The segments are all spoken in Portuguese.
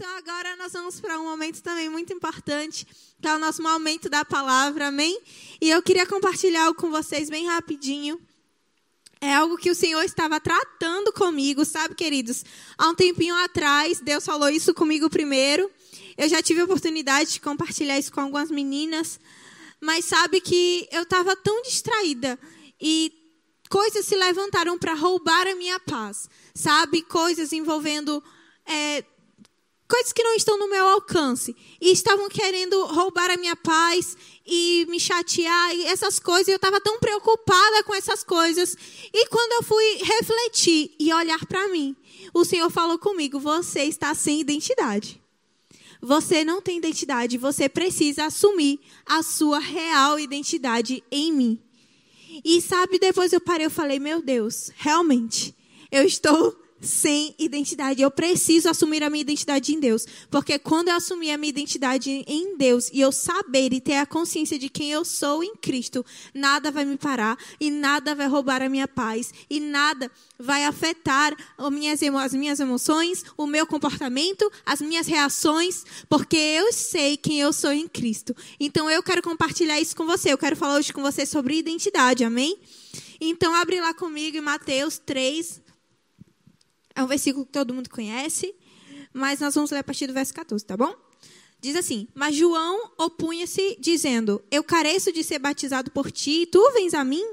Então agora nós vamos para um momento também muito importante, que é o nosso momento da palavra, amém? E eu queria compartilhar algo com vocês bem rapidinho. É algo que o Senhor estava tratando comigo, sabe, queridos? Há um tempinho atrás, Deus falou isso comigo primeiro. Eu já tive a oportunidade de compartilhar isso com algumas meninas, mas sabe que eu estava tão distraída e coisas se levantaram para roubar a minha paz, sabe? Coisas envolvendo é, coisas que não estão no meu alcance e estavam querendo roubar a minha paz e me chatear e essas coisas. Eu estava tão preocupada com essas coisas e quando eu fui refletir e olhar para mim, o Senhor falou comigo: você está sem identidade. Você não tem identidade, você precisa assumir a sua real identidade em mim. E sabe, depois eu parei, eu falei, meu Deus, realmente, eu estou sem identidade. Eu preciso assumir a minha identidade em Deus. Porque quando eu assumir a minha identidade em Deus e eu saber e ter a consciência de quem eu sou em Cristo, nada vai me parar e nada vai roubar a minha paz e nada vai afetar as minhas, as minhas emoções, o meu comportamento, as minhas reações, porque eu sei quem eu sou em Cristo. Então eu quero compartilhar isso com você. Eu quero falar hoje com você sobre identidade, amém? Então abre lá comigo em Mateus 3, é um versículo que todo mundo conhece, mas nós vamos ler a partir do verso 14, tá bom? Diz assim: Mas João opunha-se, dizendo: Eu careço de ser batizado por ti, e tu vens a mim?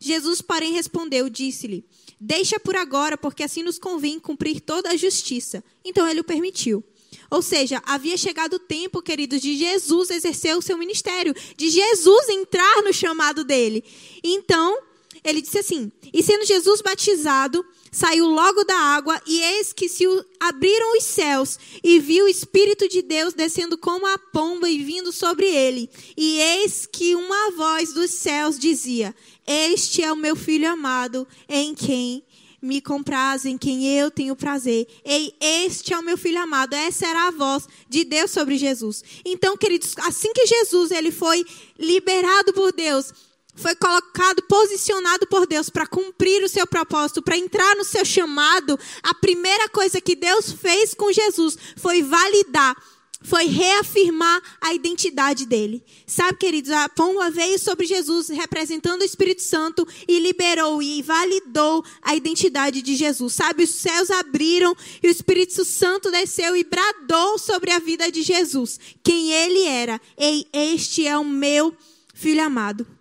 Jesus, porém, respondeu, disse-lhe: Deixa por agora, porque assim nos convém cumprir toda a justiça. Então ele o permitiu. Ou seja, havia chegado o tempo, queridos, de Jesus exercer o seu ministério, de Jesus entrar no chamado dele. Então, ele disse assim: E sendo Jesus batizado, saiu logo da água, e eis que se abriram os céus, e viu o Espírito de Deus descendo como a pomba e vindo sobre ele. E eis que uma voz dos céus dizia: Este é o meu filho amado, em quem me compraz, em quem eu tenho prazer. Ei, este é o meu filho amado. Essa era a voz de Deus sobre Jesus. Então, queridos, assim que Jesus ele foi liberado por Deus, foi colocado, posicionado por Deus para cumprir o seu propósito, para entrar no seu chamado, a primeira coisa que Deus fez com Jesus foi validar, foi reafirmar a identidade dele. Sabe, queridos, a pomba veio sobre Jesus representando o Espírito Santo e liberou e validou a identidade de Jesus. Sabe, os céus abriram e o Espírito Santo desceu e bradou sobre a vida de Jesus, quem ele era. Ei, este é o meu filho amado.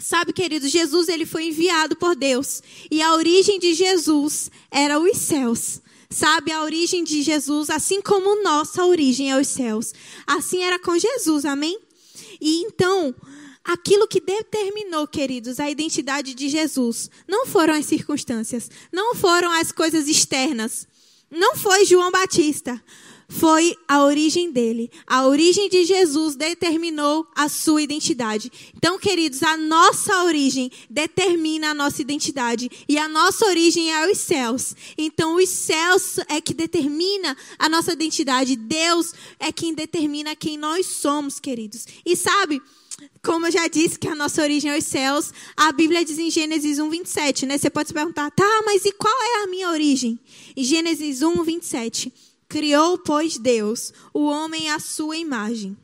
Sabe, queridos, Jesus ele foi enviado por Deus e a origem de Jesus era os céus. Sabe, a origem de Jesus, assim como nossa origem é os céus. Assim era com Jesus, amém? E então, aquilo que determinou, queridos, a identidade de Jesus, não foram as circunstâncias, não foram as coisas externas, não foi João Batista, foi a origem dele. A origem de Jesus determinou a sua identidade. Então, queridos, a nossa origem determina a nossa identidade. E a nossa origem é os céus. Então, os céus é que determina a nossa identidade. Deus é quem determina quem nós somos, queridos. E sabe, como eu já disse que a nossa origem é os céus, a Bíblia diz em Gênesis 1, 27, né? Você pode se perguntar, tá, mas e qual é a minha origem? Em Gênesis 1, 27. Criou, pois, Deus o homem à sua imagem.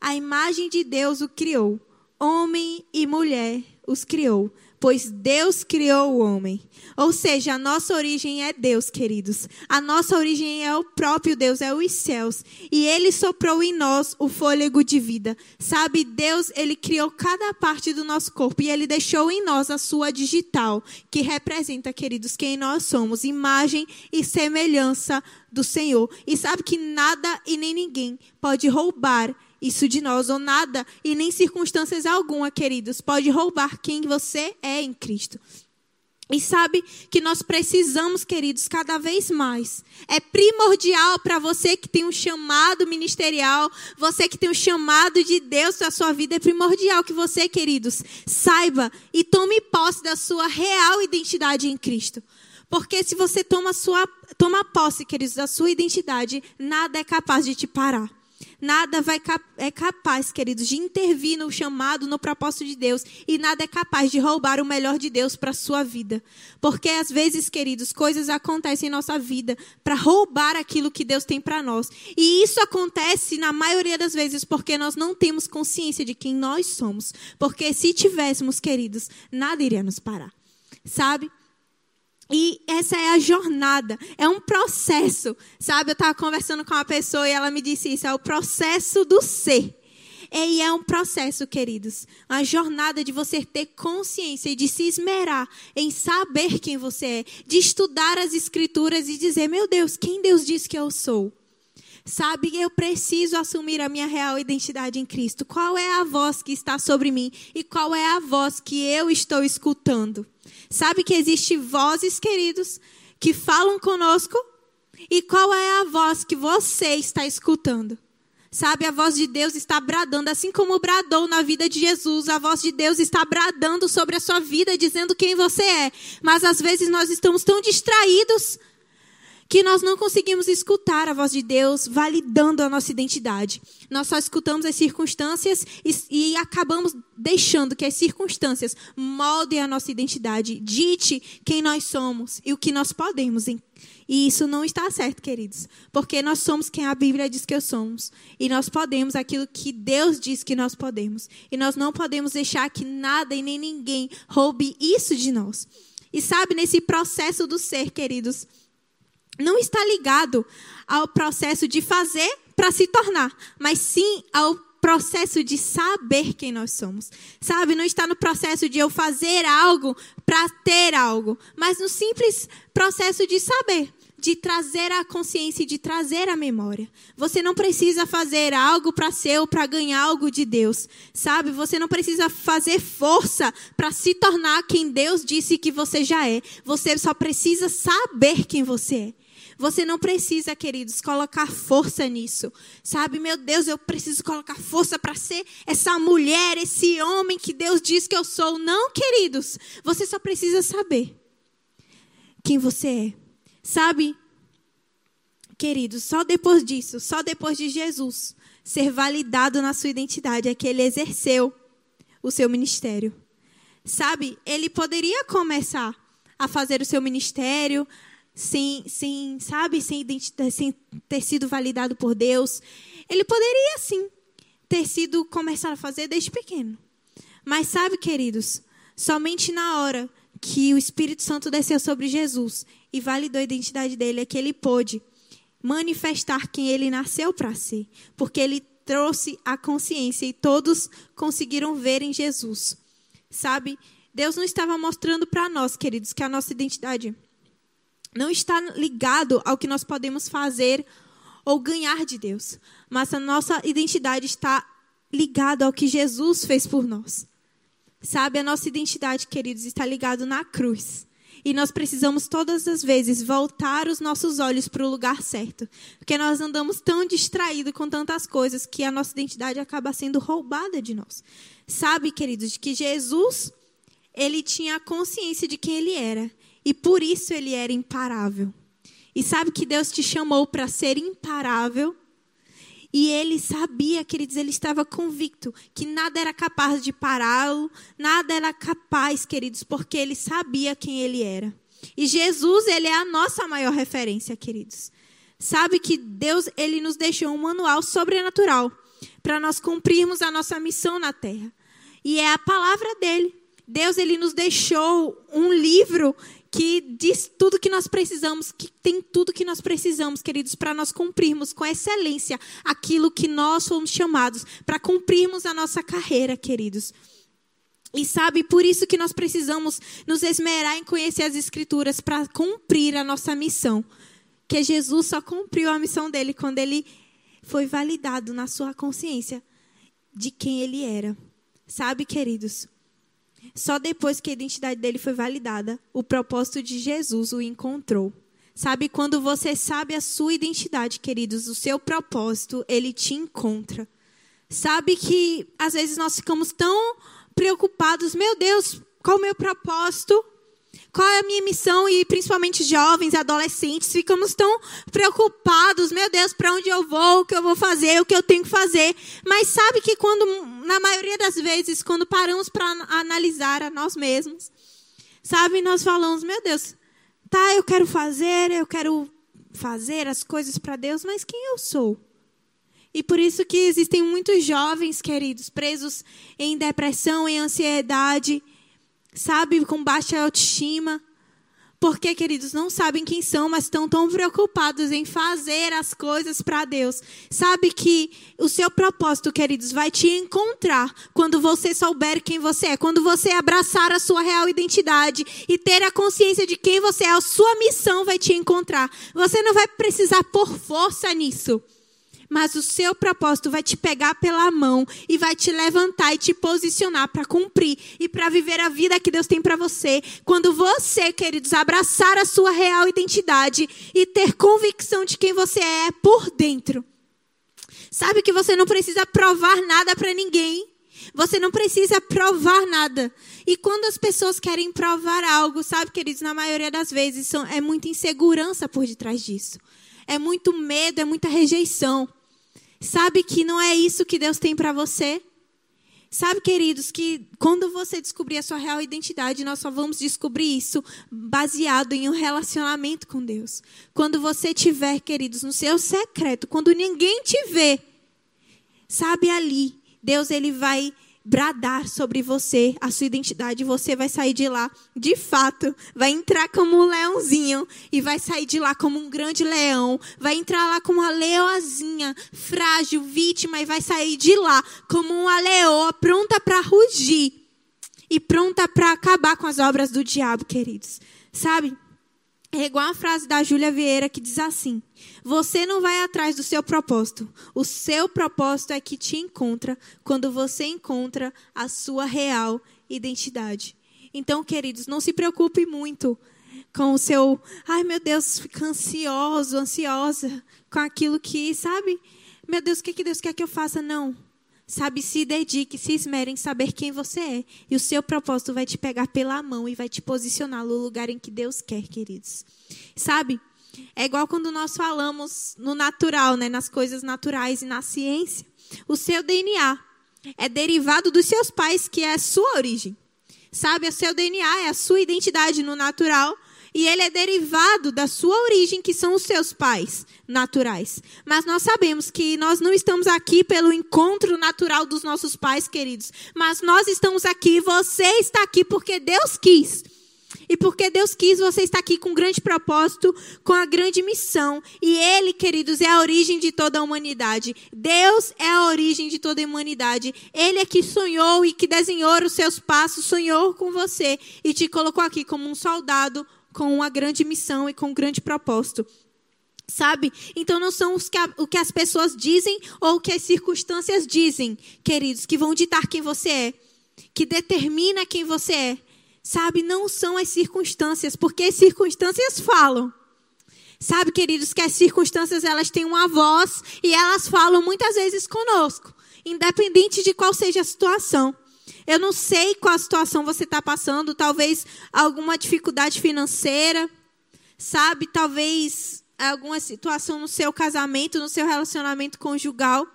A imagem de Deus o criou. Homem e mulher os criou pois Deus criou o homem. Ou seja, a nossa origem é Deus, queridos. A nossa origem é o próprio Deus, é os céus. E ele soprou em nós o fôlego de vida. Sabe, Deus, ele criou cada parte do nosso corpo e ele deixou em nós a sua digital, que representa, queridos, quem nós somos, imagem e semelhança do Senhor. E sabe que nada e nem ninguém pode roubar isso de nós, ou nada e nem circunstâncias alguma, queridos, pode roubar quem você é em Cristo. E sabe que nós precisamos, queridos, cada vez mais. É primordial para você que tem um chamado ministerial, você que tem um chamado de Deus para a sua vida, é primordial que você, queridos, saiba e tome posse da sua real identidade em Cristo. Porque se você toma, sua, toma posse, queridos, da sua identidade, nada é capaz de te parar. Nada vai, é capaz, queridos, de intervir no chamado, no propósito de Deus. E nada é capaz de roubar o melhor de Deus para a sua vida. Porque às vezes, queridos, coisas acontecem em nossa vida para roubar aquilo que Deus tem para nós. E isso acontece na maioria das vezes porque nós não temos consciência de quem nós somos. Porque se tivéssemos, queridos, nada iria nos parar. Sabe? E essa é a jornada, é um processo, sabe? Eu estava conversando com uma pessoa e ela me disse isso, é o processo do ser. E é um processo, queridos, uma jornada de você ter consciência e de se esmerar em saber quem você é, de estudar as escrituras e dizer, meu Deus, quem Deus diz que eu sou? Sabe, eu preciso assumir a minha real identidade em Cristo. Qual é a voz que está sobre mim e qual é a voz que eu estou escutando? Sabe que existe vozes, queridos, que falam conosco? E qual é a voz que você está escutando? Sabe, a voz de Deus está bradando, assim como bradou na vida de Jesus, a voz de Deus está bradando sobre a sua vida, dizendo quem você é. Mas às vezes nós estamos tão distraídos que nós não conseguimos escutar a voz de Deus validando a nossa identidade. Nós só escutamos as circunstâncias e, e acabamos deixando que as circunstâncias moldem a nossa identidade, dite quem nós somos e o que nós podemos. E isso não está certo, queridos, porque nós somos quem a Bíblia diz que somos e nós podemos aquilo que Deus diz que nós podemos. E nós não podemos deixar que nada e nem ninguém roube isso de nós. E sabe, nesse processo do ser, queridos, não está ligado ao processo de fazer para se tornar, mas sim ao processo de saber quem nós somos. Sabe, não está no processo de eu fazer algo para ter algo, mas no simples processo de saber, de trazer a consciência e de trazer a memória. Você não precisa fazer algo para ser ou para ganhar algo de Deus. Sabe, você não precisa fazer força para se tornar quem Deus disse que você já é. Você só precisa saber quem você é. Você não precisa, queridos, colocar força nisso. Sabe, meu Deus, eu preciso colocar força para ser essa mulher, esse homem que Deus diz que eu sou. Não, queridos. Você só precisa saber quem você é. Sabe, queridos, só depois disso, só depois de Jesus ser validado na sua identidade, é que ele exerceu o seu ministério. Sabe, ele poderia começar a fazer o seu ministério, sem, sem sabe, sem, sem ter sido validado por Deus. Ele poderia, sim, ter sido começar a fazer desde pequeno. Mas sabe, queridos, somente na hora que o Espírito Santo desceu sobre Jesus e validou a identidade dele é que ele pôde manifestar quem ele nasceu para ser, porque ele trouxe a consciência e todos conseguiram ver em Jesus. Sabe? Deus não estava mostrando para nós, queridos, que a nossa identidade não está ligado ao que nós podemos fazer ou ganhar de Deus, mas a nossa identidade está ligada ao que Jesus fez por nós. Sabe, a nossa identidade, queridos, está ligada na cruz. E nós precisamos todas as vezes voltar os nossos olhos para o lugar certo. Porque nós andamos tão distraídos com tantas coisas que a nossa identidade acaba sendo roubada de nós. Sabe, queridos, que Jesus, ele tinha a consciência de quem ele era. E por isso ele era imparável. E sabe que Deus te chamou para ser imparável? E ele sabia, queridos, ele estava convicto que nada era capaz de pará-lo, nada era capaz, queridos, porque ele sabia quem ele era. E Jesus, ele é a nossa maior referência, queridos. Sabe que Deus, ele nos deixou um manual sobrenatural para nós cumprirmos a nossa missão na terra. E é a palavra dele. Deus, ele nos deixou um livro que diz tudo que nós precisamos, que tem tudo que nós precisamos, queridos, para nós cumprirmos com excelência aquilo que nós fomos chamados, para cumprirmos a nossa carreira, queridos. E sabe, por isso que nós precisamos nos esmerar em conhecer as Escrituras para cumprir a nossa missão. Que Jesus só cumpriu a missão dele quando ele foi validado na sua consciência de quem ele era. Sabe, queridos? Só depois que a identidade dele foi validada, o propósito de Jesus o encontrou. Sabe, quando você sabe a sua identidade, queridos, o seu propósito, ele te encontra. Sabe que às vezes nós ficamos tão preocupados, meu Deus, qual o meu propósito? Qual é a minha missão? E principalmente jovens, adolescentes, ficamos tão preocupados, meu Deus, para onde eu vou, o que eu vou fazer, o que eu tenho que fazer. Mas sabe que quando, na maioria das vezes, quando paramos para analisar a nós mesmos, sabe, nós falamos, meu Deus, tá, eu quero fazer, eu quero fazer as coisas para Deus, mas quem eu sou? E por isso que existem muitos jovens, queridos, presos em depressão, em ansiedade, sabe, com baixa autoestima. Porque, queridos, não sabem quem são, mas estão tão preocupados em fazer as coisas para Deus. Sabe que o seu propósito, queridos, vai te encontrar quando você souber quem você é. Quando você abraçar a sua real identidade e ter a consciência de quem você é, a sua missão vai te encontrar. Você não vai precisar por força nisso mas o seu propósito vai te pegar pela mão e vai te levantar e te posicionar para cumprir e para viver a vida que Deus tem para você. Quando você, queridos, abraçar a sua real identidade e ter convicção de quem você é por dentro. Sabe que você não precisa provar nada para ninguém. Você não precisa provar nada. E quando as pessoas querem provar algo, sabe, queridos, na maioria das vezes são, é muita insegurança por detrás disso é muito medo, é muita rejeição. Sabe que não é isso que Deus tem para você? Sabe, queridos, que quando você descobrir a sua real identidade, nós só vamos descobrir isso baseado em um relacionamento com Deus. Quando você tiver, queridos, no seu secreto, quando ninguém te vê, sabe ali, Deus ele vai bradar sobre você a sua identidade, você vai sair de lá, de fato, vai entrar como um leãozinho e vai sair de lá como um grande leão, vai entrar lá como uma leoazinha, frágil, vítima e vai sair de lá como uma leoa pronta para rugir e pronta para acabar com as obras do diabo, queridos. Sabe? É igual a frase da Júlia Vieira que diz assim: Você não vai atrás do seu propósito. O seu propósito é que te encontra quando você encontra a sua real identidade. Então, queridos, não se preocupe muito com o seu, ai meu Deus, fica ansioso, ansiosa com aquilo que, sabe? Meu Deus, o que, que Deus quer que eu faça? Não. Sabe, se dedique, se esmere em saber quem você é. E o seu propósito vai te pegar pela mão e vai te posicionar no lugar em que Deus quer, queridos. Sabe? É igual quando nós falamos no natural, né, nas coisas naturais e na ciência. O seu DNA é derivado dos seus pais, que é a sua origem. Sabe, o seu DNA é a sua identidade no natural e ele é derivado da sua origem, que são os seus pais naturais. Mas nós sabemos que nós não estamos aqui pelo encontro natural dos nossos pais queridos, mas nós estamos aqui, você está aqui porque Deus quis. E porque Deus quis, você está aqui com um grande propósito, com a grande missão. E Ele, queridos, é a origem de toda a humanidade. Deus é a origem de toda a humanidade. Ele é que sonhou e que desenhou os seus passos, sonhou com você e te colocou aqui como um soldado, com uma grande missão e com um grande propósito. Sabe? Então não são que a, o que as pessoas dizem ou o que as circunstâncias dizem, queridos, que vão ditar quem você é, que determina quem você é. Sabe? Não são as circunstâncias, porque as circunstâncias falam. Sabe, queridos, que as circunstâncias elas têm uma voz e elas falam muitas vezes conosco, independente de qual seja a situação. Eu não sei qual situação você está passando, talvez alguma dificuldade financeira, sabe? Talvez alguma situação no seu casamento, no seu relacionamento conjugal.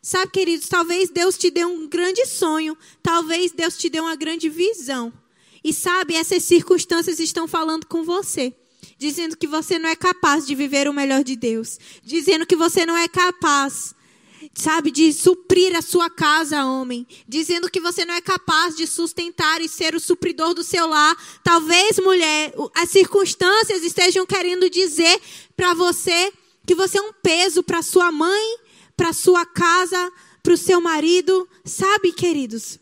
Sabe, queridos, talvez Deus te dê um grande sonho, talvez Deus te dê uma grande visão. E sabe, essas circunstâncias estão falando com você, dizendo que você não é capaz de viver o melhor de Deus, dizendo que você não é capaz sabe, de suprir a sua casa, homem, dizendo que você não é capaz de sustentar e ser o supridor do seu lar. Talvez, mulher, as circunstâncias estejam querendo dizer para você que você é um peso para sua mãe, para sua casa, para o seu marido, sabe, queridos?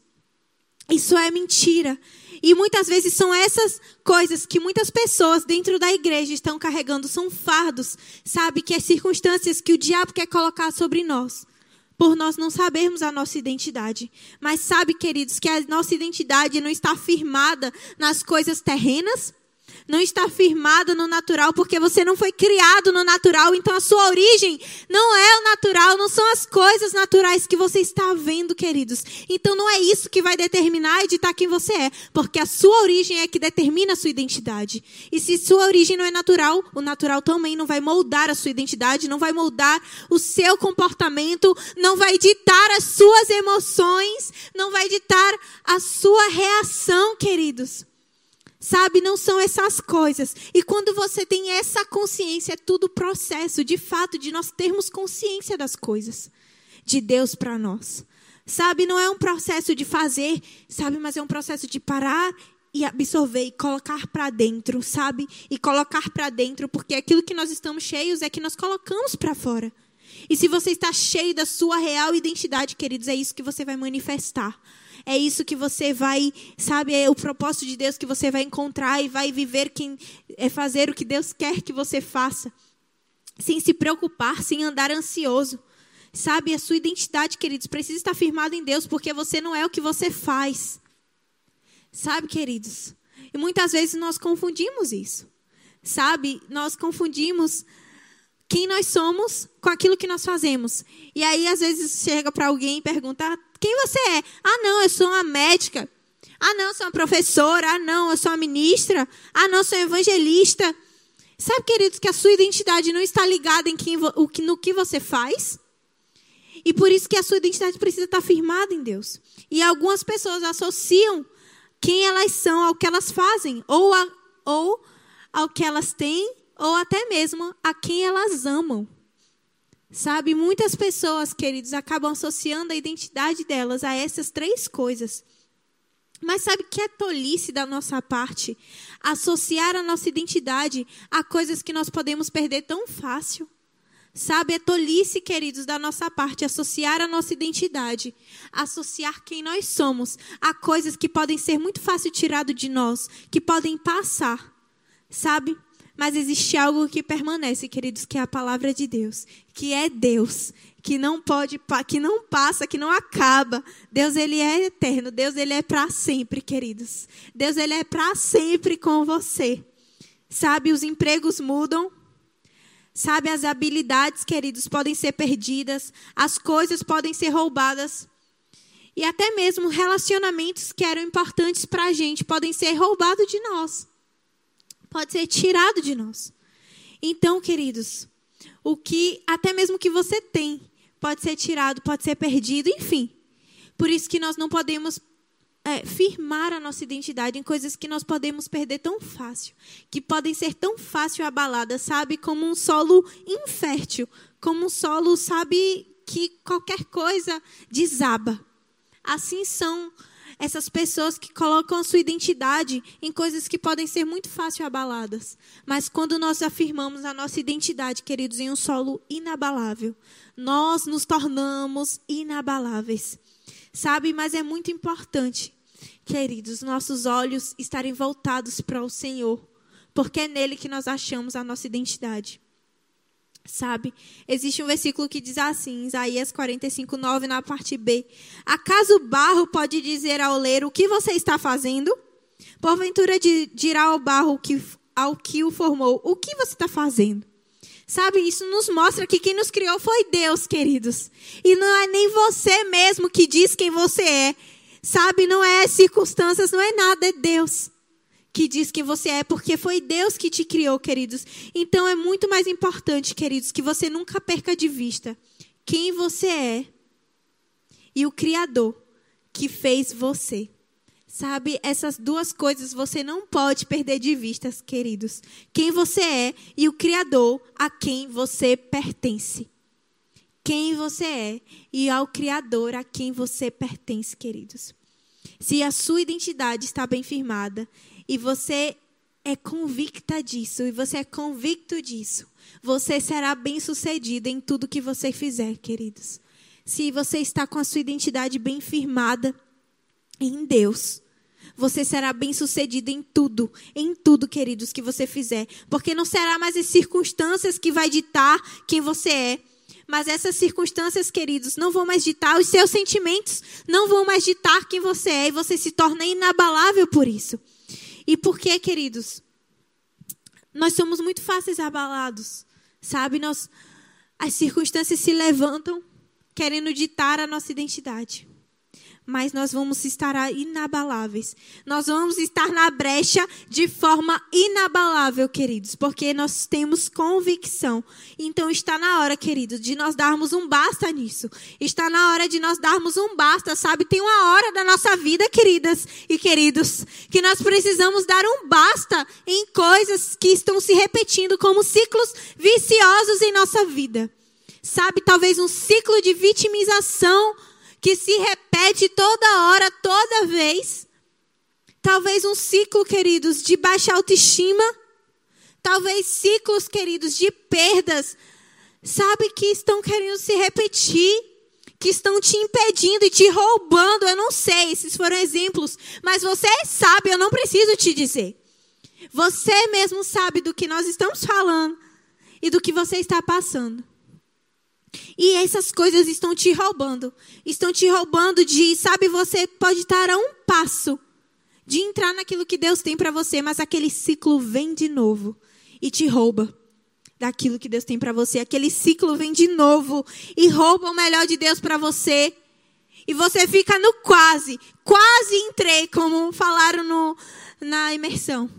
Isso é mentira. E muitas vezes são essas coisas que muitas pessoas dentro da igreja estão carregando, são fardos, sabe? Que as circunstâncias que o diabo quer colocar sobre nós por nós não sabermos a nossa identidade. Mas sabe, queridos, que a nossa identidade não está firmada nas coisas terrenas, não está firmada no natural, porque você não foi criado no natural, então a sua origem não é o natural, não são as coisas naturais que você está vendo, queridos. Então não é isso que vai determinar e ditar quem você é, porque a sua origem é que determina a sua identidade. E se sua origem não é natural, o natural também não vai moldar a sua identidade, não vai moldar o seu comportamento, não vai ditar as suas emoções, não vai ditar a sua reação, queridos. Sabe, não são essas coisas. E quando você tem essa consciência, é tudo processo, de fato, de nós termos consciência das coisas de Deus para nós. Sabe, não é um processo de fazer, sabe, mas é um processo de parar e absorver e colocar para dentro, sabe? E colocar para dentro, porque aquilo que nós estamos cheios é que nós colocamos para fora. E se você está cheio da sua real identidade, queridos, é isso que você vai manifestar. É isso que você vai, sabe, é o propósito de Deus que você vai encontrar e vai viver quem é fazer o que Deus quer que você faça. Sem se preocupar, sem andar ansioso. Sabe, a sua identidade, queridos, precisa estar firmada em Deus, porque você não é o que você faz. Sabe, queridos? E muitas vezes nós confundimos isso. Sabe? Nós confundimos quem nós somos com aquilo que nós fazemos. E aí, às vezes, chega para alguém e pergunta: quem você é? Ah, não, eu sou uma médica. Ah, não, eu sou uma professora. Ah, não, eu sou uma ministra. Ah, não, eu sou evangelista. Sabe, queridos, que a sua identidade não está ligada em quem, no que você faz? E por isso que a sua identidade precisa estar firmada em Deus. E algumas pessoas associam quem elas são ao que elas fazem, ou, a, ou ao que elas têm, ou até mesmo a quem elas amam. Sabe, muitas pessoas, queridos, acabam associando a identidade delas a essas três coisas. Mas sabe que é tolice da nossa parte associar a nossa identidade a coisas que nós podemos perder tão fácil? Sabe, é tolice, queridos, da nossa parte associar a nossa identidade, associar quem nós somos a coisas que podem ser muito fácil tirado de nós, que podem passar. Sabe? Mas existe algo que permanece, queridos, que é a palavra de Deus, que é Deus, que não pode, que não passa, que não acaba. Deus ele é eterno, Deus ele é para sempre, queridos. Deus ele é para sempre com você. Sabe, os empregos mudam. Sabe, as habilidades, queridos, podem ser perdidas, as coisas podem ser roubadas. E até mesmo relacionamentos que eram importantes para a gente podem ser roubados de nós pode ser tirado de nós. Então, queridos, o que até mesmo que você tem pode ser tirado, pode ser perdido, enfim. Por isso que nós não podemos é, firmar a nossa identidade em coisas que nós podemos perder tão fácil, que podem ser tão fácil abaladas, sabe? Como um solo infértil, como um solo, sabe, que qualquer coisa desaba. Assim são essas pessoas que colocam a sua identidade em coisas que podem ser muito fácil abaladas. Mas quando nós afirmamos a nossa identidade, queridos, em um solo inabalável, nós nos tornamos inabaláveis. Sabe, mas é muito importante, queridos, nossos olhos estarem voltados para o Senhor, porque é nele que nós achamos a nossa identidade. Sabe? Existe um versículo que diz assim, Isaías 45, 9, na parte B. Acaso o barro pode dizer ao oleiro o que você está fazendo? Porventura dirá ao barro que, ao que o formou, o que você está fazendo? Sabe, isso nos mostra que quem nos criou foi Deus, queridos. E não é nem você mesmo que diz quem você é. Sabe, não é circunstâncias, não é nada, é Deus que diz que você é, porque foi Deus que te criou, queridos. Então é muito mais importante, queridos, que você nunca perca de vista quem você é e o Criador que fez você. Sabe, essas duas coisas você não pode perder de vista, queridos. Quem você é e o Criador a quem você pertence. Quem você é e ao Criador a quem você pertence, queridos. Se a sua identidade está bem firmada e você é convicta disso, e você é convicto disso, você será bem-sucedido em tudo que você fizer, queridos. Se você está com a sua identidade bem firmada em Deus, você será bem-sucedido em tudo, em tudo, queridos, que você fizer, porque não será mais as circunstâncias que vai ditar quem você é, mas essas circunstâncias, queridos, não vão mais ditar os seus sentimentos, não vão mais ditar quem você é, e você se torna inabalável por isso. E por que, queridos? Nós somos muito fáceis abalados, sabe? Nós, as circunstâncias se levantam querendo ditar a nossa identidade mas nós vamos estar inabaláveis. Nós vamos estar na brecha de forma inabalável, queridos, porque nós temos convicção. Então está na hora, queridos, de nós darmos um basta nisso. Está na hora de nós darmos um basta, sabe? Tem uma hora da nossa vida, queridas e queridos, que nós precisamos dar um basta em coisas que estão se repetindo como ciclos viciosos em nossa vida. Sabe, talvez um ciclo de vitimização que se repete toda hora, toda vez. Talvez um ciclo, queridos, de baixa autoestima. Talvez ciclos, queridos, de perdas. Sabe que estão querendo se repetir. Que estão te impedindo e te roubando. Eu não sei, esses foram exemplos. Mas você sabe, eu não preciso te dizer. Você mesmo sabe do que nós estamos falando e do que você está passando. E essas coisas estão te roubando. Estão te roubando de, sabe, você pode estar a um passo de entrar naquilo que Deus tem para você, mas aquele ciclo vem de novo e te rouba daquilo que Deus tem para você. Aquele ciclo vem de novo e rouba o melhor de Deus para você. E você fica no quase, quase entrei, como falaram no, na imersão.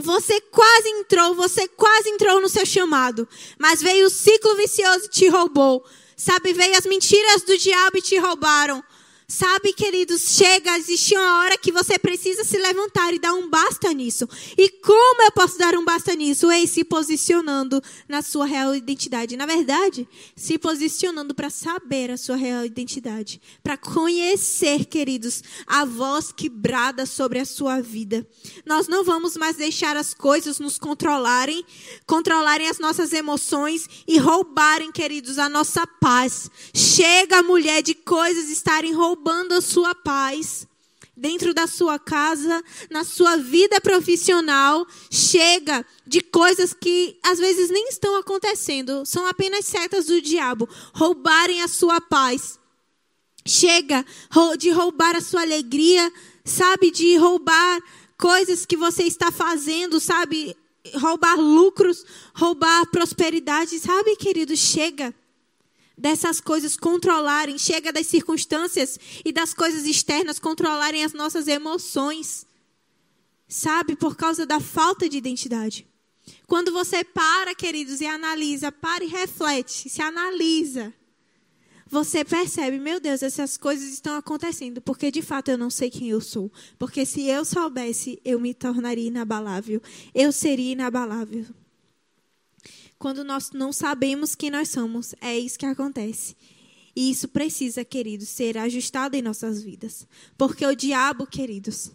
Você quase entrou, você quase entrou no seu chamado, mas veio o ciclo vicioso e te roubou. Sabe, veio as mentiras do diabo e te roubaram. Sabe, queridos, chega, existe uma hora que você precisa se levantar e dar um basta nisso. E como eu posso dar um basta nisso? É se posicionando na sua real identidade. Na verdade, se posicionando para saber a sua real identidade. Para conhecer, queridos, a voz que brada sobre a sua vida. Nós não vamos mais deixar as coisas nos controlarem, controlarem as nossas emoções e roubarem, queridos, a nossa paz. Chega, mulher, de coisas estarem roubando roubando a sua paz dentro da sua casa, na sua vida profissional, chega de coisas que às vezes nem estão acontecendo, são apenas setas do diabo, roubarem a sua paz. Chega de roubar a sua alegria, sabe, de roubar coisas que você está fazendo, sabe, roubar lucros, roubar prosperidade, sabe, querido, chega dessas coisas controlarem, chega das circunstâncias e das coisas externas controlarem as nossas emoções. Sabe, por causa da falta de identidade. Quando você para, queridos, e analisa, para e reflete, se analisa, você percebe, meu Deus, essas coisas estão acontecendo, porque de fato eu não sei quem eu sou. Porque se eu soubesse, eu me tornaria inabalável. Eu seria inabalável quando nós não sabemos quem nós somos. É isso que acontece. E isso precisa, queridos, ser ajustado em nossas vidas. Porque o diabo, queridos,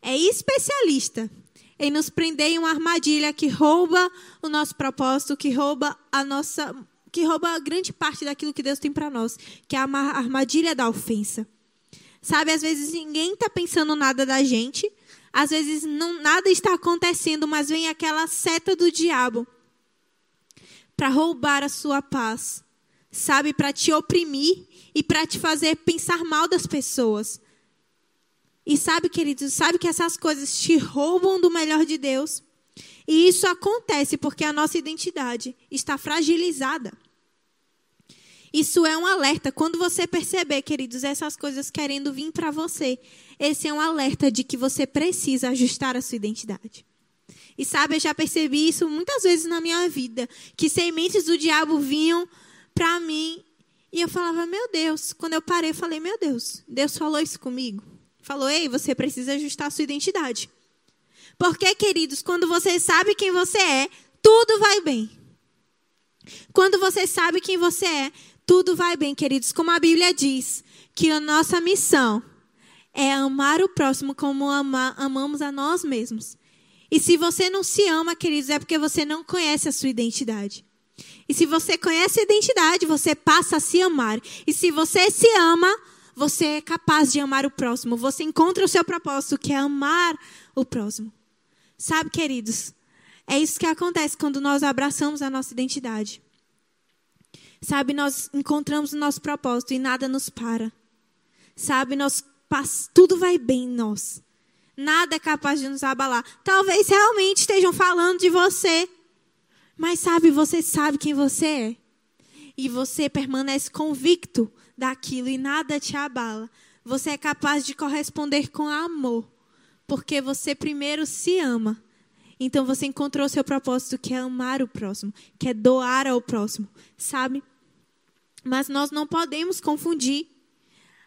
é especialista em nos prender em uma armadilha que rouba o nosso propósito, que rouba a nossa, que rouba grande parte daquilo que Deus tem para nós, que é a armadilha da ofensa. Sabe, às vezes ninguém está pensando nada da gente, às vezes não, nada está acontecendo, mas vem aquela seta do diabo para roubar a sua paz, sabe, para te oprimir e para te fazer pensar mal das pessoas. E sabe, queridos, sabe que essas coisas te roubam do melhor de Deus? E isso acontece porque a nossa identidade está fragilizada. Isso é um alerta. Quando você perceber, queridos, essas coisas querendo vir para você, esse é um alerta de que você precisa ajustar a sua identidade. E sabe, eu já percebi isso muitas vezes na minha vida, que sementes do diabo vinham para mim e eu falava, meu Deus. Quando eu parei, eu falei, meu Deus, Deus falou isso comigo. Falou, ei, você precisa ajustar a sua identidade. Porque, queridos, quando você sabe quem você é, tudo vai bem. Quando você sabe quem você é, tudo vai bem, queridos. Como a Bíblia diz, que a nossa missão é amar o próximo como ama, amamos a nós mesmos. E se você não se ama, queridos, é porque você não conhece a sua identidade. E se você conhece a identidade, você passa a se amar. E se você se ama, você é capaz de amar o próximo. Você encontra o seu propósito, que é amar o próximo. Sabe, queridos? É isso que acontece quando nós abraçamos a nossa identidade. Sabe, nós encontramos o nosso propósito e nada nos para. Sabe, nós tudo vai bem em nós. Nada é capaz de nos abalar. Talvez realmente estejam falando de você. Mas sabe, você sabe quem você é. E você permanece convicto daquilo e nada te abala. Você é capaz de corresponder com amor. Porque você primeiro se ama. Então você encontrou seu propósito, que é amar o próximo, que é doar ao próximo, sabe? Mas nós não podemos confundir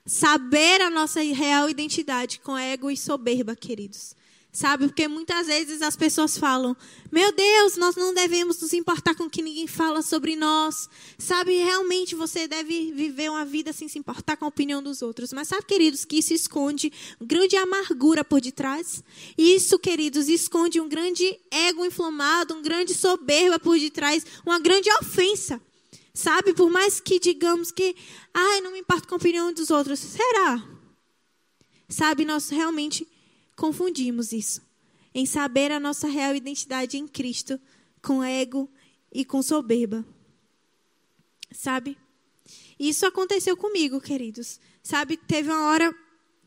saber a nossa real identidade com ego e soberba, queridos. Sabe? Porque muitas vezes as pessoas falam: Meu Deus, nós não devemos nos importar com que ninguém fala sobre nós. Sabe? Realmente você deve viver uma vida sem se importar com a opinião dos outros. Mas sabe, queridos, que isso esconde grande amargura por detrás? Isso, queridos, esconde um grande ego inflamado, um grande soberba por detrás, uma grande ofensa. Sabe? Por mais que digamos que, ai, não me importo com a opinião dos outros. Será? Sabe, nós realmente confundimos isso. Em saber a nossa real identidade em Cristo com ego e com soberba. Sabe? Isso aconteceu comigo, queridos. Sabe, teve uma hora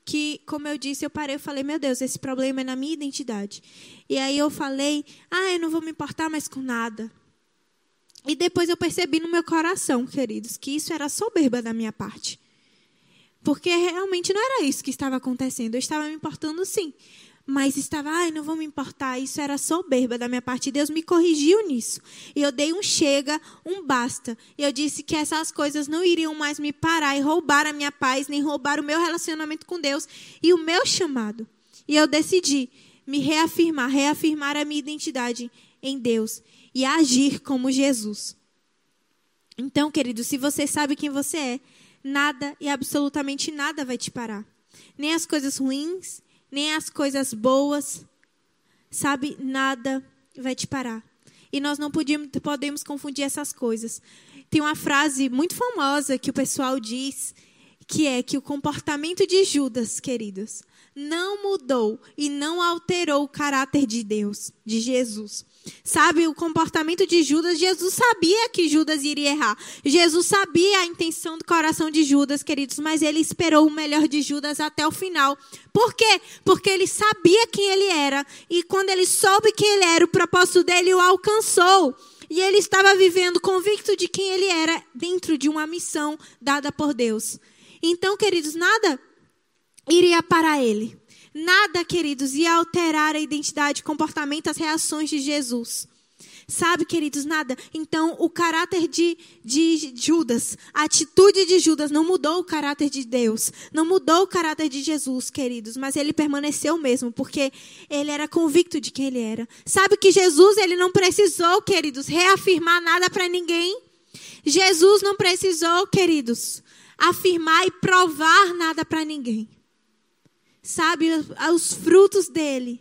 que, como eu disse, eu parei e falei, meu Deus, esse problema é na minha identidade. E aí eu falei, ah, eu não vou me importar mais com nada. E depois eu percebi no meu coração, queridos, que isso era soberba da minha parte. Porque realmente não era isso que estava acontecendo. Eu estava me importando sim. Mas estava, ai, não vou me importar. Isso era soberba da minha parte. Deus me corrigiu nisso. E eu dei um chega, um basta. E eu disse que essas coisas não iriam mais me parar e roubar a minha paz, nem roubar o meu relacionamento com Deus e o meu chamado. E eu decidi me reafirmar, reafirmar a minha identidade em Deus e agir como Jesus. Então, querido, se você sabe quem você é, nada e absolutamente nada vai te parar. Nem as coisas ruins, nem as coisas boas, sabe? Nada vai te parar. E nós não podíamos, podemos confundir essas coisas. Tem uma frase muito famosa que o pessoal diz, que é que o comportamento de Judas, queridos, não mudou e não alterou o caráter de Deus, de Jesus. Sabe, o comportamento de Judas, Jesus sabia que Judas iria errar. Jesus sabia a intenção do coração de Judas, queridos, mas ele esperou o melhor de Judas até o final. Por quê? Porque ele sabia quem ele era. E quando ele soube quem ele era, o propósito dele o alcançou. E ele estava vivendo convicto de quem ele era dentro de uma missão dada por Deus. Então, queridos, nada iria parar ele. Nada, queridos, ia alterar a identidade, comportamento, as reações de Jesus. Sabe, queridos, nada. Então, o caráter de, de Judas, a atitude de Judas não mudou o caráter de Deus, não mudou o caráter de Jesus, queridos, mas ele permaneceu mesmo, porque ele era convicto de quem ele era. Sabe que Jesus, ele não precisou, queridos, reafirmar nada para ninguém. Jesus não precisou, queridos, afirmar e provar nada para ninguém sabe, os frutos dele,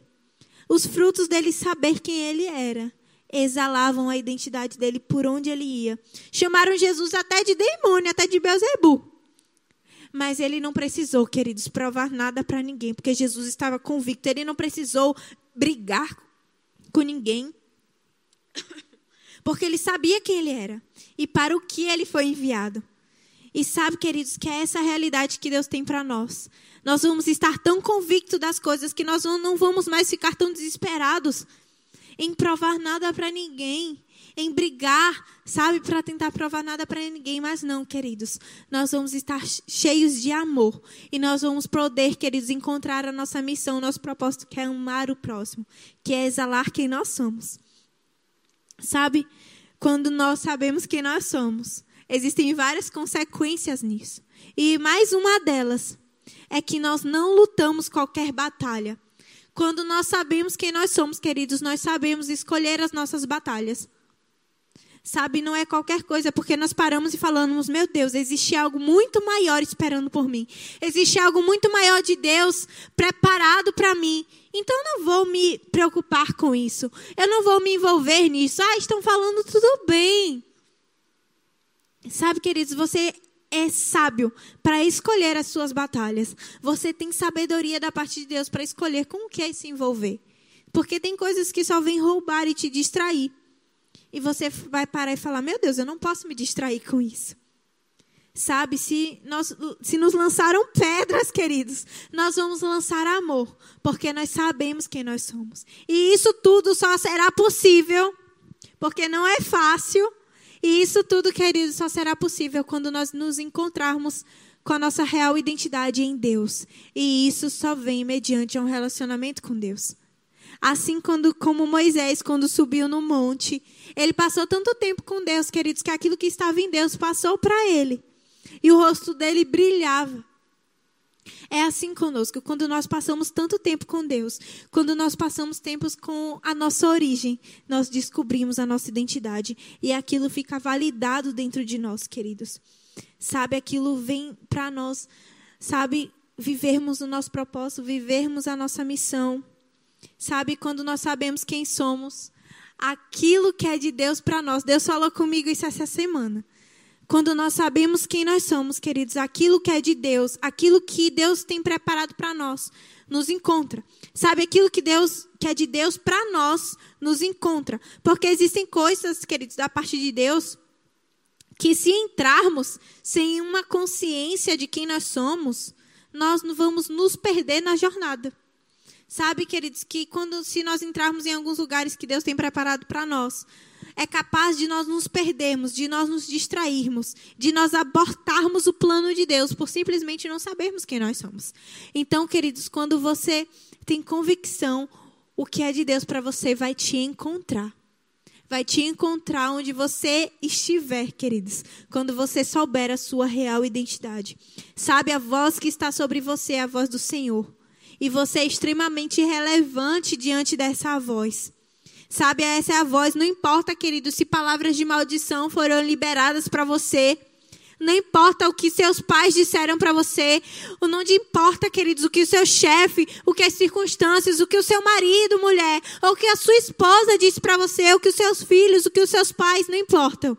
os frutos dele saber quem ele era, exalavam a identidade dele por onde ele ia. Chamaram Jesus até de demônio, até de Beuzebu. Mas ele não precisou, queridos, provar nada para ninguém, porque Jesus estava convicto. Ele não precisou brigar com ninguém, porque ele sabia quem ele era e para o que ele foi enviado. E sabe, queridos, que é essa realidade que Deus tem para nós. Nós vamos estar tão convictos das coisas que nós não vamos mais ficar tão desesperados em provar nada para ninguém, em brigar, sabe, para tentar provar nada para ninguém, mas não, queridos. Nós vamos estar cheios de amor e nós vamos poder, queridos, encontrar a nossa missão, o nosso propósito, que é amar o próximo, que é exalar quem nós somos. Sabe, quando nós sabemos quem nós somos, existem várias consequências nisso. E mais uma delas é que nós não lutamos qualquer batalha. Quando nós sabemos quem nós somos, queridos, nós sabemos escolher as nossas batalhas. Sabe, não é qualquer coisa, porque nós paramos e falamos: meu Deus, existe algo muito maior esperando por mim. Existe algo muito maior de Deus preparado para mim. Então não vou me preocupar com isso. Eu não vou me envolver nisso. Ah, estão falando tudo bem. Sabe, queridos, você é sábio para escolher as suas batalhas. Você tem sabedoria da parte de Deus para escolher com o que é se envolver. Porque tem coisas que só vêm roubar e te distrair. E você vai parar e falar: Meu Deus, eu não posso me distrair com isso. Sabe, se, nós, se nos lançaram pedras, queridos, nós vamos lançar amor, porque nós sabemos quem nós somos. E isso tudo só será possível, porque não é fácil, e isso tudo, queridos, só será possível quando nós nos encontrarmos com a nossa real identidade em Deus. E isso só vem mediante um relacionamento com Deus. Assim quando, como Moisés, quando subiu no monte, ele passou tanto tempo com Deus, queridos, que aquilo que estava em Deus passou para ele e o rosto dele brilhava. É assim conosco, quando nós passamos tanto tempo com Deus, quando nós passamos tempos com a nossa origem, nós descobrimos a nossa identidade e aquilo fica validado dentro de nós, queridos. Sabe, aquilo vem para nós, sabe, vivermos o nosso propósito, vivermos a nossa missão. Sabe, quando nós sabemos quem somos, aquilo que é de Deus para nós. Deus falou comigo isso essa semana. Quando nós sabemos quem nós somos, queridos, aquilo que é de Deus, aquilo que Deus tem preparado para nós, nos encontra. Sabe aquilo que Deus que é de Deus para nós, nos encontra. Porque existem coisas, queridos, da parte de Deus, que se entrarmos sem uma consciência de quem nós somos, nós vamos nos perder na jornada. Sabe, queridos, que quando se nós entrarmos em alguns lugares que Deus tem preparado para nós, é capaz de nós nos perdermos, de nós nos distrairmos, de nós abortarmos o plano de Deus por simplesmente não sabermos quem nós somos. Então, queridos, quando você tem convicção, o que é de Deus para você vai te encontrar. Vai te encontrar onde você estiver, queridos, quando você souber a sua real identidade. Sabe, a voz que está sobre você é a voz do Senhor. E você é extremamente relevante diante dessa voz. Sabe, essa é a voz. Não importa, querido, se palavras de maldição foram liberadas para você. Não importa o que seus pais disseram para você. Não importa, queridos, o que o seu chefe, o que as circunstâncias, o que o seu marido, mulher, ou o que a sua esposa disse para você, o que os seus filhos, o que os seus pais, não importam.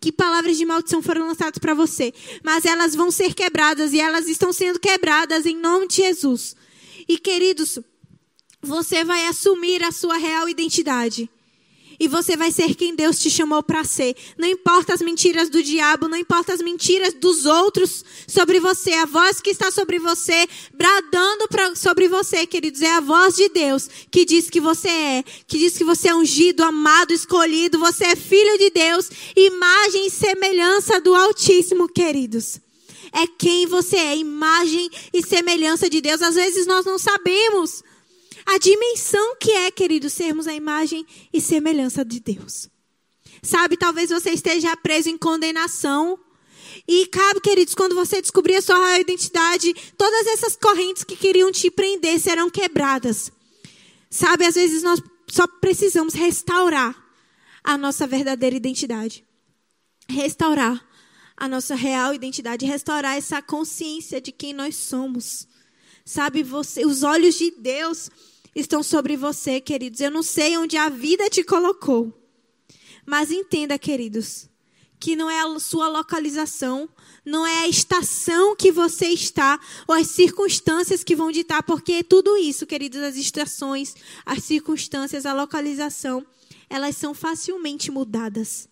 Que palavras de maldição foram lançadas para você. Mas elas vão ser quebradas e elas estão sendo quebradas em nome de Jesus. E, queridos, você vai assumir a sua real identidade. E você vai ser quem Deus te chamou para ser. Não importa as mentiras do diabo, não importa as mentiras dos outros sobre você. A voz que está sobre você, bradando pra, sobre você, queridos, é a voz de Deus que diz que você é, que diz que você é ungido, amado, escolhido, você é filho de Deus, imagem e semelhança do Altíssimo, queridos é quem você é, imagem e semelhança de Deus. Às vezes nós não sabemos a dimensão que é, querido, sermos a imagem e semelhança de Deus. Sabe, talvez você esteja preso em condenação. E cabe, queridos, quando você descobrir a sua real identidade, todas essas correntes que queriam te prender serão quebradas. Sabe, às vezes nós só precisamos restaurar a nossa verdadeira identidade. Restaurar a nossa real identidade, restaurar essa consciência de quem nós somos. Sabe, você, os olhos de Deus estão sobre você, queridos. Eu não sei onde a vida te colocou. Mas entenda, queridos, que não é a sua localização, não é a estação que você está, ou as circunstâncias que vão ditar, porque tudo isso, queridos, as estações, as circunstâncias, a localização, elas são facilmente mudadas.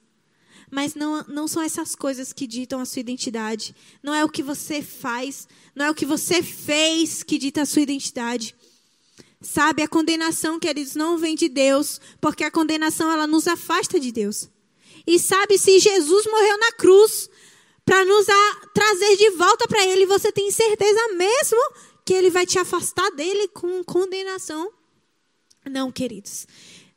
Mas não, não são essas coisas que ditam a sua identidade. Não é o que você faz, não é o que você fez que dita a sua identidade. Sabe, a condenação, queridos, não vem de Deus, porque a condenação ela nos afasta de Deus. E sabe, se Jesus morreu na cruz para nos trazer de volta para Ele, você tem certeza mesmo que Ele vai te afastar dele com condenação? Não, queridos.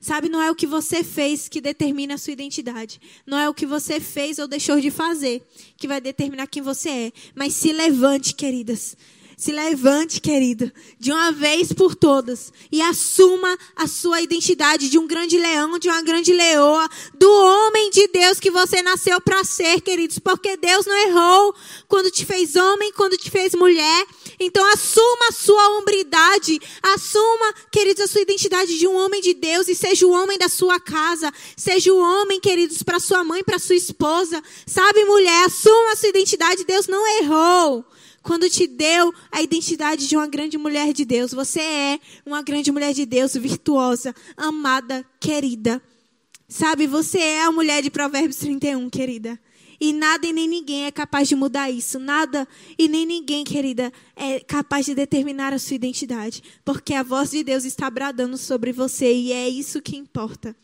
Sabe, não é o que você fez que determina a sua identidade. Não é o que você fez ou deixou de fazer que vai determinar quem você é. Mas se levante, queridas. Se levante, querido, de uma vez por todas e assuma a sua identidade de um grande leão, de uma grande leoa, do homem de Deus que você nasceu para ser, queridos, porque Deus não errou quando te fez homem, quando te fez mulher. Então assuma a sua hombridade, assuma, queridos, a sua identidade de um homem de Deus e seja o homem da sua casa, seja o homem, queridos, para sua mãe, para sua esposa. Sabe, mulher, assuma a sua identidade, Deus não errou quando te deu a identidade de uma grande mulher de Deus. Você é uma grande mulher de Deus, virtuosa, amada, querida. Sabe, você é a mulher de Provérbios 31, querida. E nada e nem ninguém é capaz de mudar isso. Nada e nem ninguém, querida, é capaz de determinar a sua identidade. Porque a voz de Deus está bradando sobre você e é isso que importa.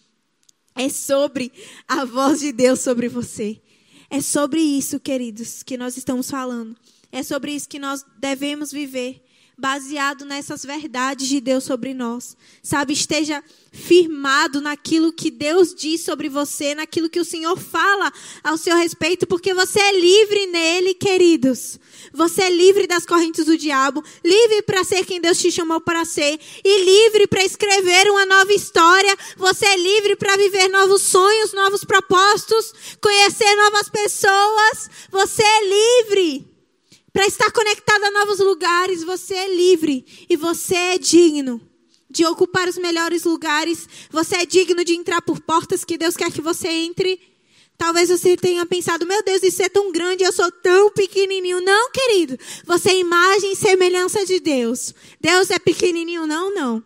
É sobre a voz de Deus sobre você. É sobre isso, queridos, que nós estamos falando. É sobre isso que nós devemos viver baseado nessas verdades de Deus sobre nós. Sabe, esteja firmado naquilo que Deus diz sobre você, naquilo que o Senhor fala ao seu respeito, porque você é livre nele, queridos. Você é livre das correntes do diabo, livre para ser quem Deus te chamou para ser e livre para escrever uma nova história. Você é livre para viver novos sonhos, novos propósitos, conhecer novas pessoas. Você é livre para estar conectado a novos lugares, você é livre e você é digno de ocupar os melhores lugares. Você é digno de entrar por portas que Deus quer que você entre. Talvez você tenha pensado, meu Deus, isso é tão grande, eu sou tão pequenininho. Não, querido. Você é imagem e semelhança de Deus. Deus é pequenininho, não, não.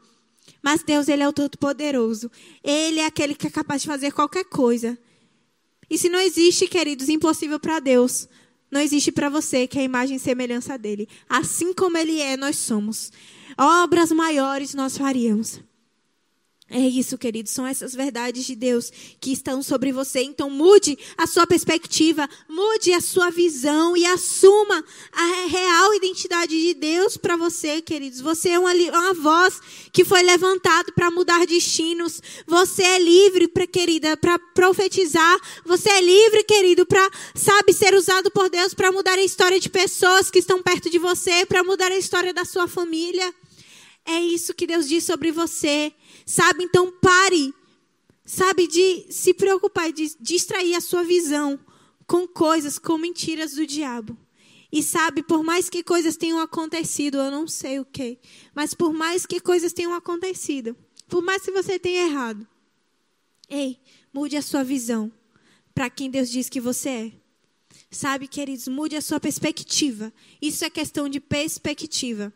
Mas Deus, Ele é o Todo-Poderoso. Ele é aquele que é capaz de fazer qualquer coisa. E se não existe, queridos, impossível para Deus, não existe para você que é a imagem e semelhança dele. Assim como ele é, nós somos. Obras maiores nós faríamos. É isso, queridos, são essas verdades de Deus que estão sobre você. Então, mude a sua perspectiva, mude a sua visão e assuma a real identidade de Deus para você, queridos. Você é uma, uma voz que foi levantada para mudar destinos. Você é livre, pra, querida, para profetizar. Você é livre, querido, para, sabe, ser usado por Deus para mudar a história de pessoas que estão perto de você, para mudar a história da sua família. É isso que Deus diz sobre você. Sabe? Então pare. Sabe? De se preocupar, de distrair a sua visão com coisas, com mentiras do diabo. E sabe, por mais que coisas tenham acontecido, eu não sei o que, mas por mais que coisas tenham acontecido, por mais que você tenha errado, ei, mude a sua visão para quem Deus diz que você é. Sabe, queridos, mude a sua perspectiva. Isso é questão de perspectiva.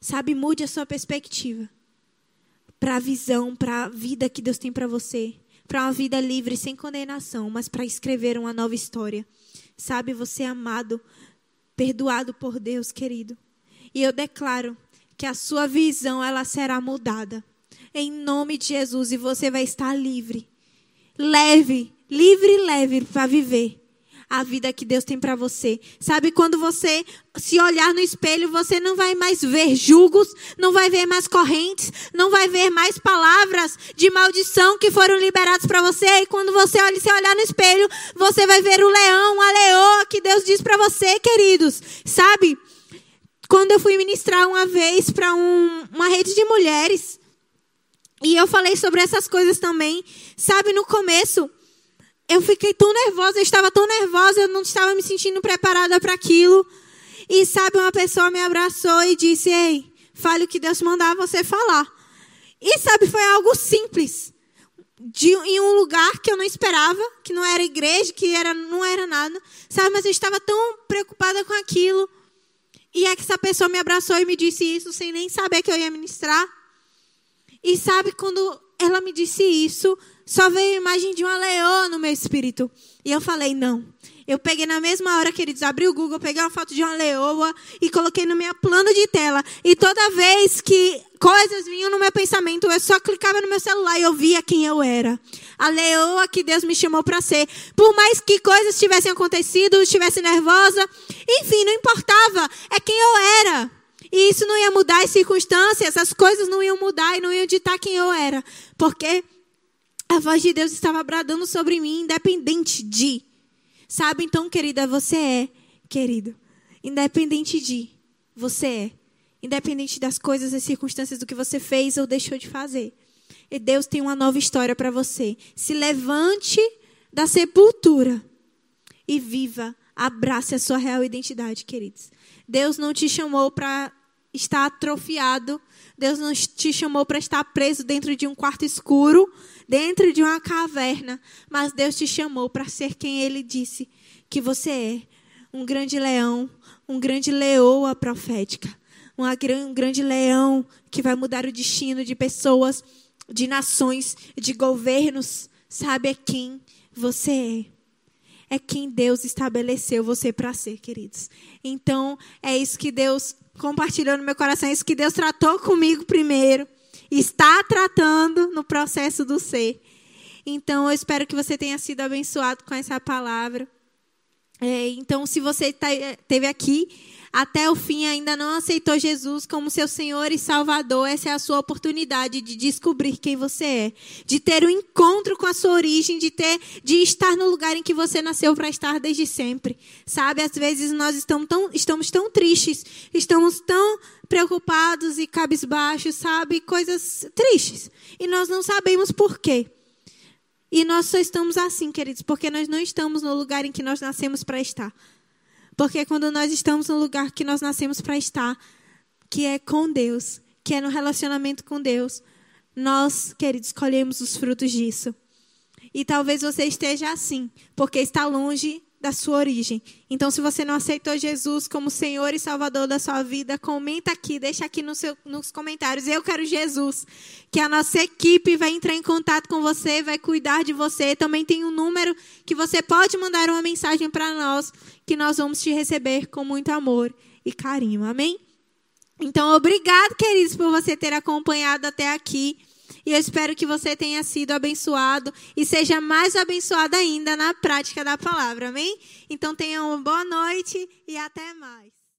Sabe, mude a sua perspectiva para a visão, para a vida que Deus tem para você, para uma vida livre, sem condenação, mas para escrever uma nova história. Sabe, você é amado, perdoado por Deus, querido. E eu declaro que a sua visão ela será mudada. Em nome de Jesus e você vai estar livre. Leve, livre e leve para viver a vida que Deus tem para você. Sabe, quando você se olhar no espelho, você não vai mais ver julgos, não vai ver mais correntes, não vai ver mais palavras de maldição que foram liberadas para você. E quando você olha, se olhar no espelho, você vai ver o leão, a leoa que Deus diz para você, queridos. Sabe? Quando eu fui ministrar uma vez para um, uma rede de mulheres, e eu falei sobre essas coisas também. Sabe, no começo, eu fiquei tão nervosa, eu estava tão nervosa, eu não estava me sentindo preparada para aquilo. E sabe, uma pessoa me abraçou e disse: Ei, fale o que Deus mandar você falar. E sabe, foi algo simples. De, em um lugar que eu não esperava, que não era igreja, que era, não era nada. Sabe, mas eu estava tão preocupada com aquilo. E é que essa pessoa me abraçou e me disse isso sem nem saber que eu ia ministrar. E sabe, quando ela me disse isso, só veio a imagem de uma leoa no meu espírito. E eu falei, não. Eu peguei na mesma hora, queridos, abri o Google, peguei uma foto de uma leoa e coloquei no meu plano de tela. E toda vez que coisas vinham no meu pensamento, eu só clicava no meu celular e eu via quem eu era. A leoa que Deus me chamou para ser. Por mais que coisas tivessem acontecido, estivesse nervosa, enfim, não importava. É quem eu era. E isso não ia mudar as circunstâncias, as coisas não iam mudar e não iam ditar quem eu era. Porque a voz de Deus estava bradando sobre mim, independente de. Sabe, então, querida, você é, querido. Independente de. Você é. Independente das coisas, das circunstâncias, do que você fez ou deixou de fazer. E Deus tem uma nova história para você. Se levante da sepultura e viva. Abrace a sua real identidade, queridos. Deus não te chamou para estar atrofiado. Deus não te chamou para estar preso dentro de um quarto escuro dentro de uma caverna, mas Deus te chamou para ser quem Ele disse que você é. Um grande leão, um grande leoa profética, um grande leão que vai mudar o destino de pessoas de nações, de governos, sabe é quem você é. É quem Deus estabeleceu você para ser, queridos. Então, é isso que Deus compartilhou no meu coração, isso que Deus tratou comigo primeiro, está tratando no processo do ser. Então, eu espero que você tenha sido abençoado com essa palavra. É, então, se você tá, teve aqui até o fim ainda não aceitou Jesus como seu Senhor e Salvador, essa é a sua oportunidade de descobrir quem você é, de ter um encontro com a sua origem, de ter, de estar no lugar em que você nasceu para estar desde sempre. Sabe, às vezes nós estamos tão, estamos tão tristes, estamos tão preocupados e cabisbaixos, sabe, coisas tristes, e nós não sabemos por quê. E nós só estamos assim, queridos, porque nós não estamos no lugar em que nós nascemos para estar. Porque quando nós estamos no lugar que nós nascemos para estar, que é com Deus, que é no relacionamento com Deus, nós, queridos, colhemos os frutos disso. E talvez você esteja assim, porque está longe da sua origem. Então, se você não aceitou Jesus como Senhor e Salvador da sua vida, comenta aqui, deixa aqui no seu, nos comentários. Eu quero Jesus. Que a nossa equipe vai entrar em contato com você, vai cuidar de você. Também tem um número que você pode mandar uma mensagem para nós, que nós vamos te receber com muito amor e carinho. Amém? Então, obrigado, queridos, por você ter acompanhado até aqui. E eu espero que você tenha sido abençoado e seja mais abençoado ainda na prática da palavra. Amém? Então tenha uma boa noite e até mais.